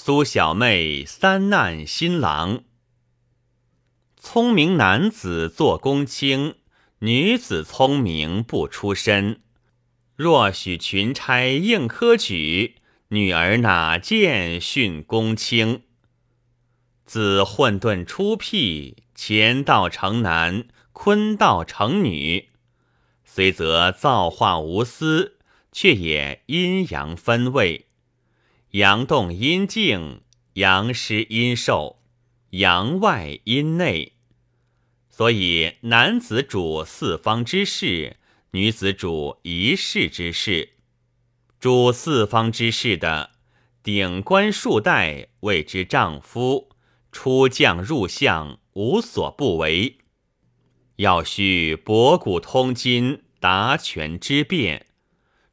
苏小妹三难新郎。聪明男子做公卿，女子聪明不出身。若许群差应科举，女儿哪见训公卿？自混沌初辟，乾道成男，坤道成女。虽则造化无私，却也阴阳分位。阳动阴静，阳失阴受，阳外阴内。所以男子主四方之事，女子主一室之事。主四方之事的，顶冠束带谓之丈夫。出将入相，无所不为。要须博古通今，达权之变。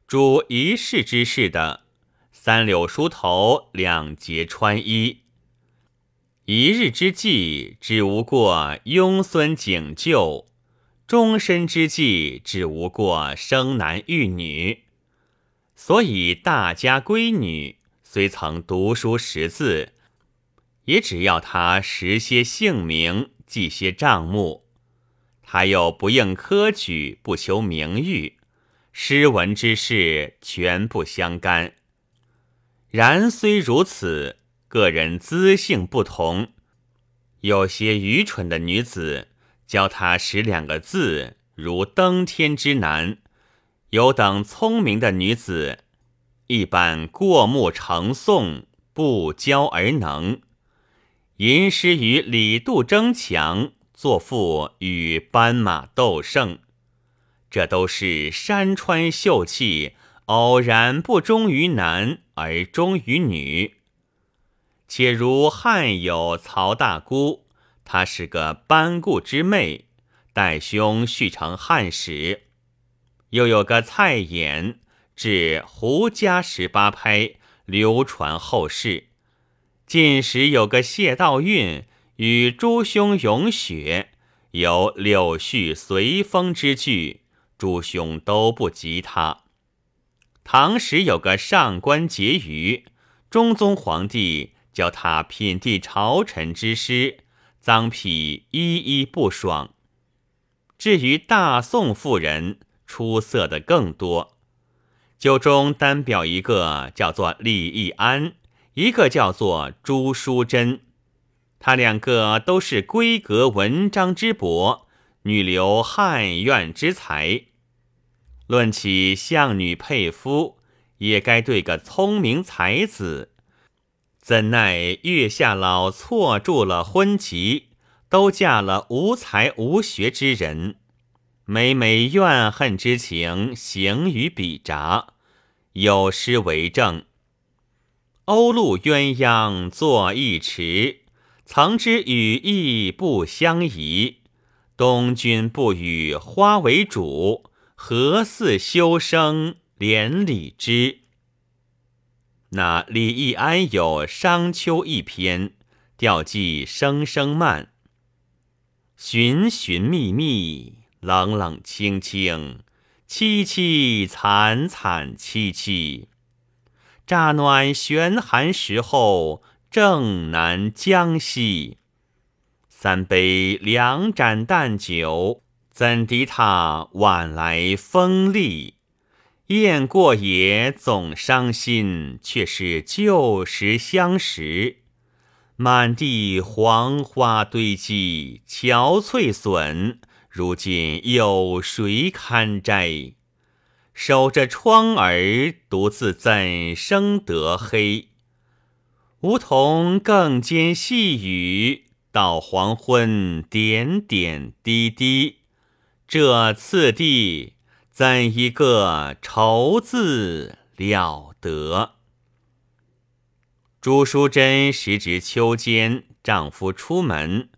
主一世之事的，三柳梳头，两节穿衣。一日之计，只无过拥孙景旧；终身之计，只无过生男育女。所以大家闺女，虽曾读书识字。也只要他识些姓名，记些账目，他又不应科举，不求名誉，诗文之事全不相干。然虽如此，个人资性不同，有些愚蠢的女子教他识两个字，如登天之难；有等聪明的女子，一般过目成诵，不教而能。吟诗与李杜争强，作赋与斑马斗胜，这都是山川秀气，偶然不忠于男而忠于女。且如汉有曹大姑，她是个班固之妹，代兄续成汉史；又有个蔡琰，至胡家十八拍，流传后世。近时有个谢道韫与诸兄咏雪，有柳絮随风之句，诸兄都不及他。唐时有个上官婕妤，中宗皇帝教他品地朝臣之诗，臧否一一不爽。至于大宋妇人，出色的更多，就中单表一个，叫做李易安。一个叫做朱淑珍，他两个都是闺阁文章之博，女流汉苑之才。论起相女配夫，也该对个聪明才子。怎奈月下老错住了婚期，都嫁了无才无学之人，每每怨恨之情行于笔札，有诗为证。鸥鹭鸳鸯作一池，曾知羽翼不相宜。东君不与花为主，何似修生连理枝？那李易安有《商丘》一篇，调寄声声慢，寻寻觅觅，冷冷清清，凄凄惨惨戚戚。乍暖悬寒时候，正南江西。三杯两盏淡酒，怎敌他晚来风力？雁过也总伤心，却是旧时相识。满地黄花堆积，憔悴损，如今有谁堪摘？守着窗儿，独自怎生得黑？梧桐更兼细雨，到黄昏点点滴滴。这次第，怎一个愁字了得！朱淑珍时值秋间，丈夫出门，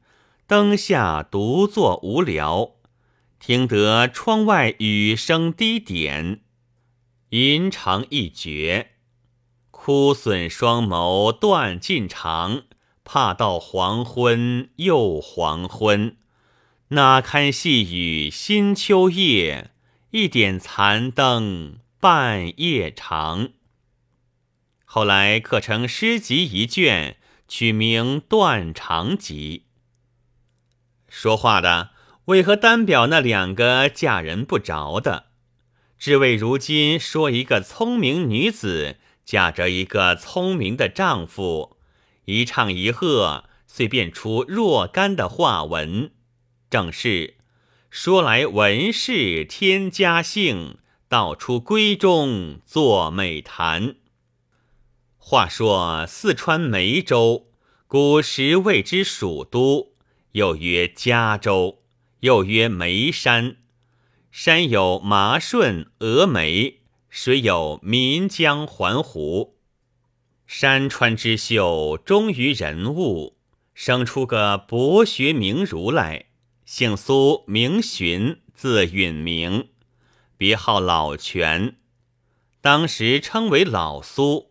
灯下独坐无聊。听得窗外雨声低点，吟长一绝，枯损双眸断尽肠，怕到黄昏又黄昏，哪堪细雨新秋夜，一点残灯半夜长。后来刻成诗集一卷，取名《断肠集》。说话的为何单表那两个嫁人不着的？只为如今说一个聪明女子嫁着一个聪明的丈夫，一唱一和，遂变出若干的话文。正是说来文士添家姓，道出闺中作美谈。话说四川梅州，古时谓之蜀都，又曰嘉州，又曰眉山。山有麻顺、峨眉，水有岷江、环湖。山川之秀，忠于人物，生出个博学名儒来，姓苏，名荀，字允明，别号老泉。当时称为老苏。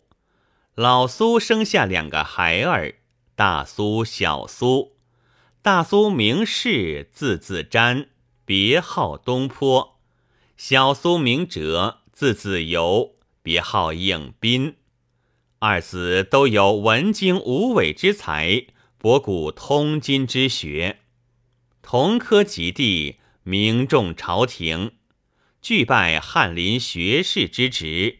老苏生下两个孩儿，大苏、小苏。大苏名士，字子瞻。别号东坡，小苏名哲，字子由，别号应斌。二子都有文经武伟之才，博古通今之学，同科及第，名重朝廷，俱拜翰林学士之职。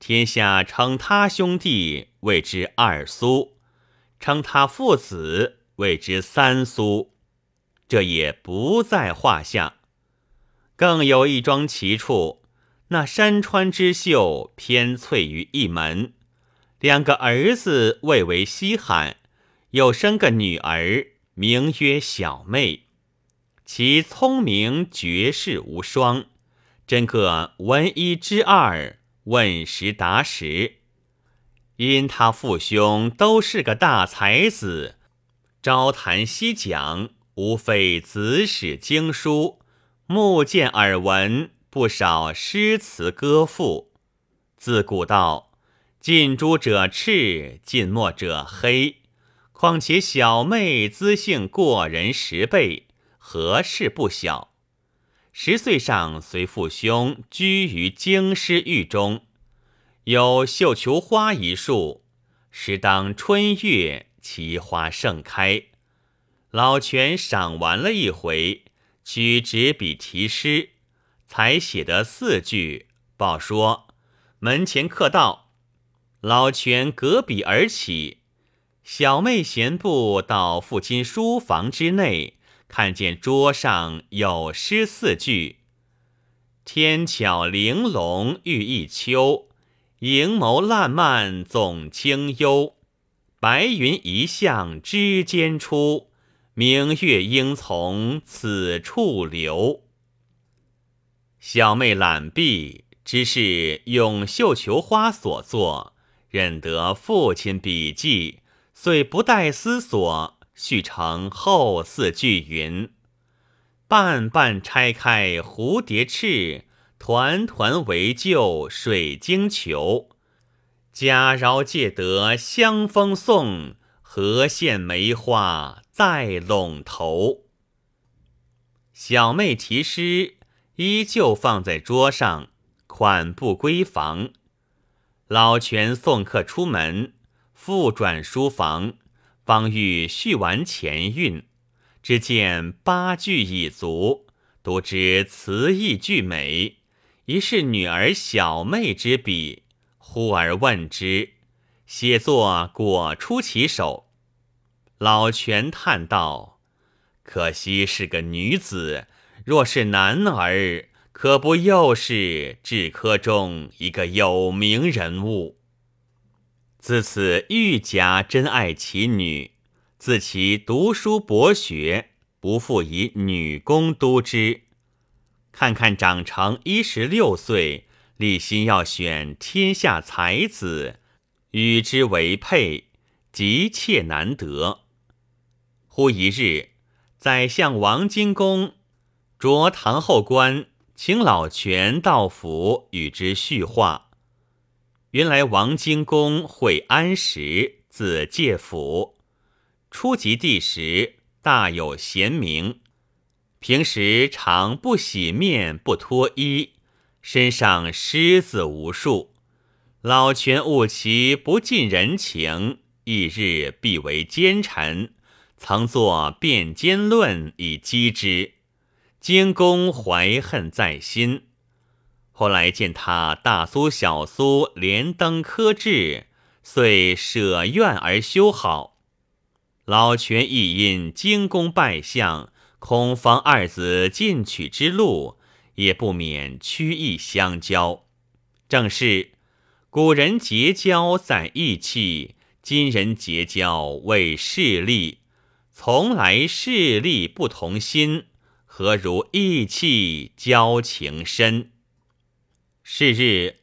天下称他兄弟谓之二苏，称他父子谓之三苏。这也不在话下，更有一桩奇处。那山川之秀偏翠于一门，两个儿子未为稀罕，又生个女儿，名曰小妹。其聪明绝世无双，真个闻一知二，问十答十。因他父兄都是个大才子，朝谈夕讲。无非子史经书，目见耳闻不少诗词歌赋。自古道：近朱者赤，近墨者黑。况且小妹资性过人十倍，何事不小？十岁上随父兄居于京师狱中，有绣球花一树，时当春月，奇花盛开。老泉赏玩了一回，取纸笔题诗，才写得四句。报说门前客到，老泉隔笔而起。小妹闲步到父亲书房之内，看见桌上有诗四句：“天巧玲珑玉一秋，盈眸烂漫总清幽。白云一向枝间出。”明月应从此处流。小妹懒毕，只是用绣球花所作，认得父亲笔迹，遂不待思索，续成后四句云：“瓣瓣拆开蝴蝶翅，团团围就水晶球。佳饶借得香风送，何羡梅花。”在陇头，小妹题诗依旧放在桌上，款步归房。老泉送客出门，复转书房，方欲续完前韵，只见八句已足，读之词意俱美，疑是女儿小妹之笔，忽而问之，写作果出其手。老泉叹道：“可惜是个女子，若是男儿，可不又是治科中一个有名人物？自此愈加珍爱其女，自其读书博学，不复以女工督之。看看长成一十六岁，立心要选天下才子，与之为配，急切难得。”忽一日，宰相王荆公着堂后官，请老泉到府与之叙话。原来王荆公会安时，字介甫，初及第时，大有贤名。平时常不洗面，不脱衣，身上虱子无数。老权悟其不近人情，一日必为奸臣，曾作《辩奸论》以击之。荆公怀恨在心，后来见他大苏小苏连登科制，遂舍愿而修好。老泉亦因精功拜相，恐防二子进取之路，也不免屈意相交。正是古人结交在义气，今人结交为势利，从来势利不同心。何如义气交情深？是日，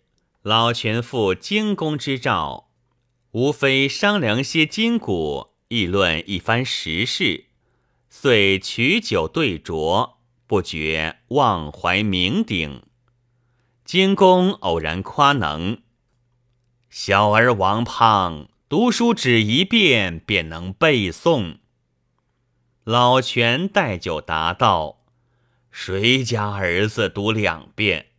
老权复荆公之召，无非商量些筋骨，议论一番时事，遂取酒对酌，不觉忘怀酩酊。荆公偶然夸能：“小儿王胖读书只一遍，便能背诵。”老权待酒答道。谁家儿子读两遍？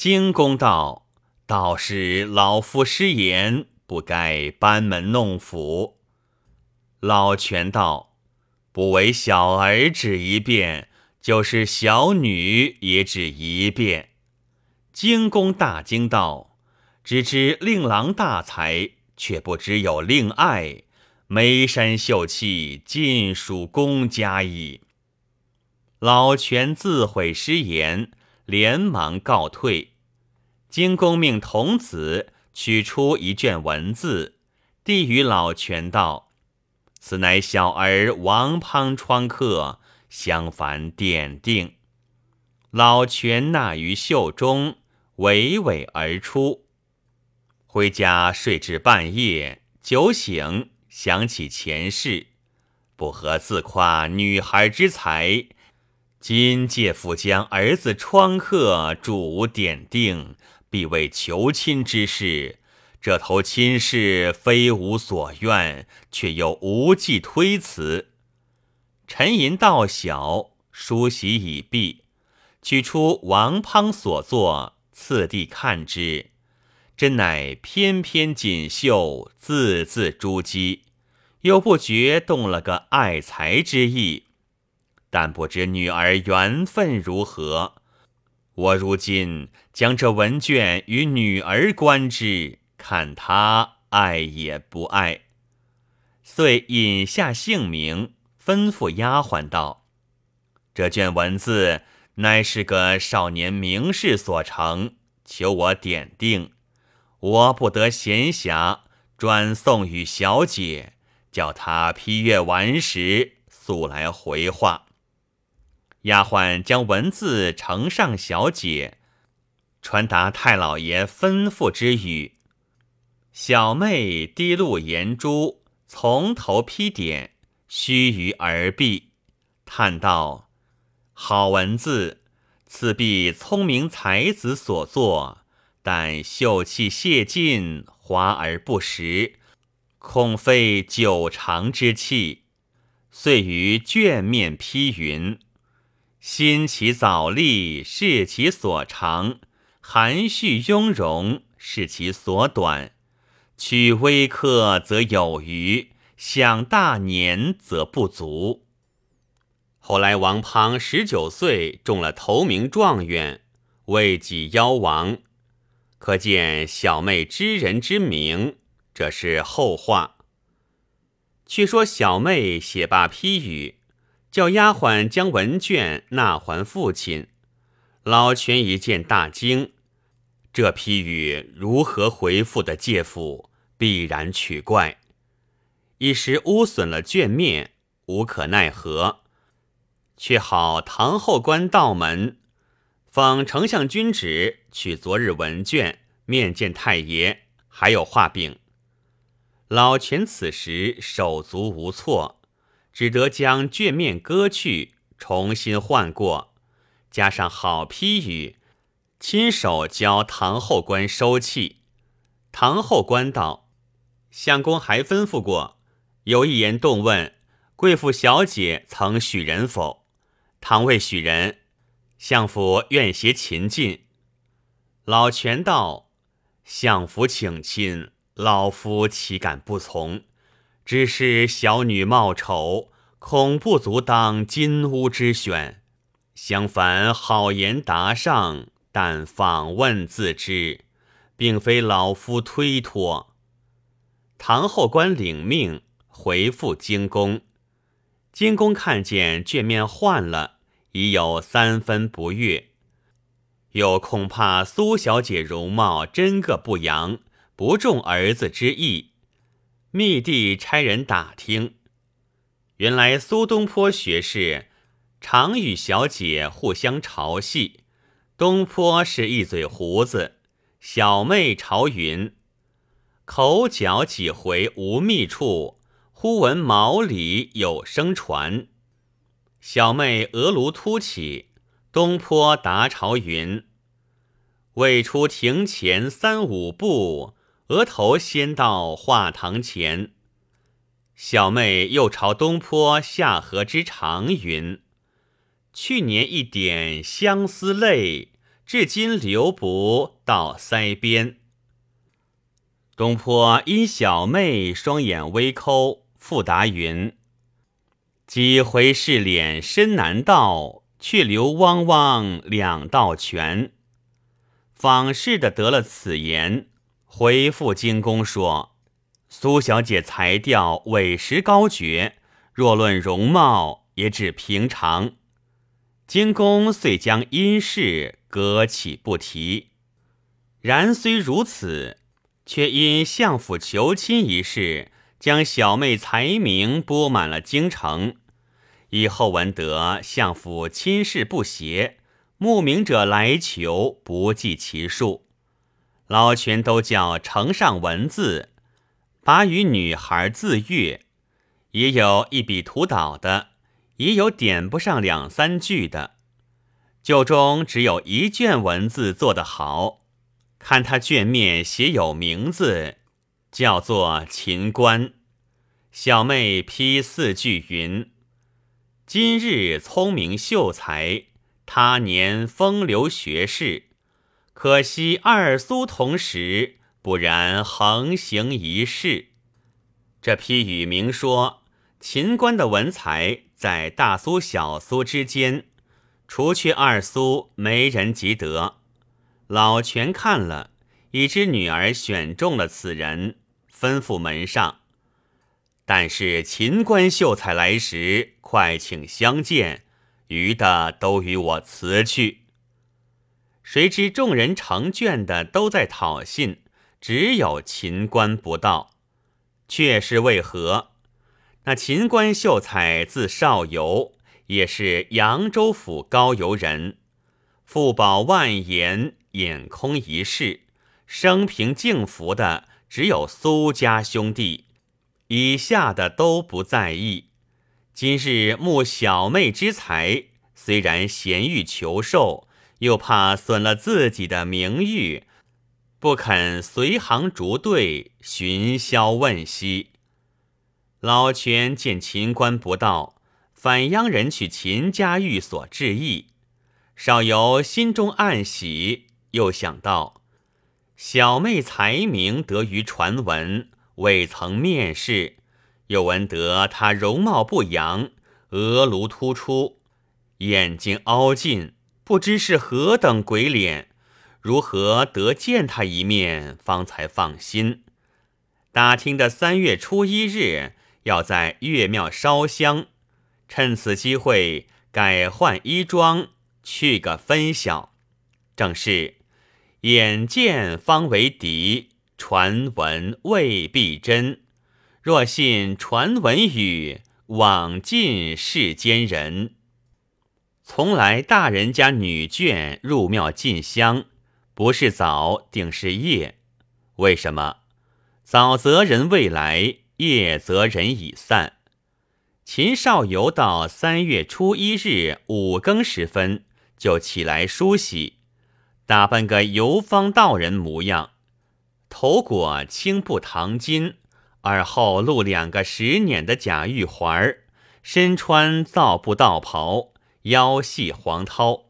荆公道：“道是老夫失言，不该班门弄斧。”老泉道：“不为小儿指一遍，就是小女也指一遍。”荆公大惊道：“只知令郎大才，却不知有令爱，眉山秀气，尽属公家矣。”老泉自悔失言，连忙告退。金公命童子取出一卷文字，递与老权道：“此乃小儿王滂窗客，相凡点定。”老权纳于袖中，娓娓而出。回家睡至半夜，酒醒，想起前世，不合自夸女孩之才。今介父将儿子窗客主无点定，必为求亲之事。这头亲事非吾所愿，却又无计推辞。沉吟道小，梳洗已毕，取出王滂所作，次第看之，真乃翩翩锦绣，字字珠玑，又不觉动了个爱才之意。但不知女儿缘分如何，我如今将这文卷与女儿观之，看她爱也不爱。遂引下姓名，吩咐丫鬟道：“这卷文字乃是个少年名士所成，求我点定，我不得闲暇，转送与小姐，叫她批阅完时，速来回话。”丫鬟将文字呈上小姐，传达太老爷吩咐之语。小妹滴露言珠，从头批点，须臾而毕，叹道：“好文字，此必聪明才子所作，但秀气泄尽，华而不实，恐非久长之气。”遂于卷面批云。心其早立，是其所长；含蓄雍容，是其所短。取微客则有余，享大年则不足。后来王滂十九岁，中了头名状元，位己夭亡。可见小妹知人之明，这是后话。却说小妹写罢批语。叫丫鬟将文卷纳还父亲。老权一见大惊，这批语如何回复的介父，必然取怪。一时污损了卷面，无可奈何。却好唐后官道门，奉丞相君旨，取昨日文卷面见太爷，还有画饼。老权此时手足无措。只得将卷面割去，重新换过，加上好批语，亲手教唐后官收气。唐后官道：“相公还吩咐过，有一言动问：贵妇小姐曾许人否？倘未许人，相府愿携秦进。”老权道：“相府请亲，老夫岂敢不从？只是小女貌丑，恐不足当金屋之选。相反，好言答上，但访问自知，并非老夫推脱。唐后官领命回复京公，京公看见卷面换了，已有三分不悦。又恐怕苏小姐容貌真个不扬，不中儿子之意，密地差人打听，原来苏东坡学士常与小姐互相嘲戏，东坡是一嘴胡子，小妹朝云，口角几回无觅处，忽闻茅里有声传，小妹额颅凸起。东坡答朝云：“未出庭前三五步，额头先到画堂前。”小妹又朝东坡下河之长云：“去年一点相思泪，至今流不到腮边。”东坡因小妹双眼微抠，复答云：“几回试脸深难道。”却流汪汪两道泉。访视的得了此言，回复京宫说：“苏小姐才调委实高绝，若论容貌，也只平常。”京宫遂将因事搁起不提。然虽如此，却因相府求亲一事，将小妹才名播满了京城。以后闻得相府亲事不协，慕名者来求，不计其数。老全都叫呈上文字，把与女孩自阅，也有一笔涂倒的，也有点不上两三句的。就中只有一卷文字做得好，看他卷面写有名字，叫做秦观。小妹批四句云。今日聪明秀才，他年风流学士。可惜二苏同时，不然横行一世。这批语明说，秦观的文才在大苏、小苏之间，除却二苏，没人及得。老全看了，已知女儿选中了此人，吩咐门上。但是秦观秀才来时，快请相见，余的都与我辞去。谁知众人成卷的都在讨信，只有秦观不到，却是为何？那秦观秀才字少游，也是扬州府高邮人，富保万言，眼空一世，生平敬服的只有苏家兄弟。以下的都不在意。今日慕小妹之才，虽然贤欲求寿，又怕损了自己的名誉，不肯随行逐队寻宵问息。老泉见秦官不到，反央人去秦家寓所致意。少游心中暗喜，又想到小妹才名得于传闻。未曾面试，又闻得她容貌不扬，额颅突出，眼睛凹进，不知是何等鬼脸，如何得见他一面，方才放心。打听的三月初一日要在岳庙烧香，趁此机会改换衣装，去个分晓。正是眼见方为敌。传闻未必真，若信传闻语，枉尽世间人。从来大人家女眷入庙进香，不是早定是夜。为什么？早则人未来，夜则人已散。秦少游到三月初一日五更时分就起来梳洗，打扮个游方道人模样。头裹青布唐巾，耳后露两个十捻的假玉环，身穿皂布道袍，腰系黄绦，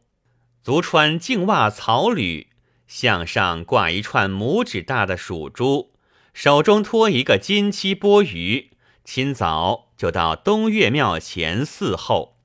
足穿净袜草履，项上挂一串拇指大的鼠珠，手中托一个金漆钵盂，清早就到东岳庙前伺候。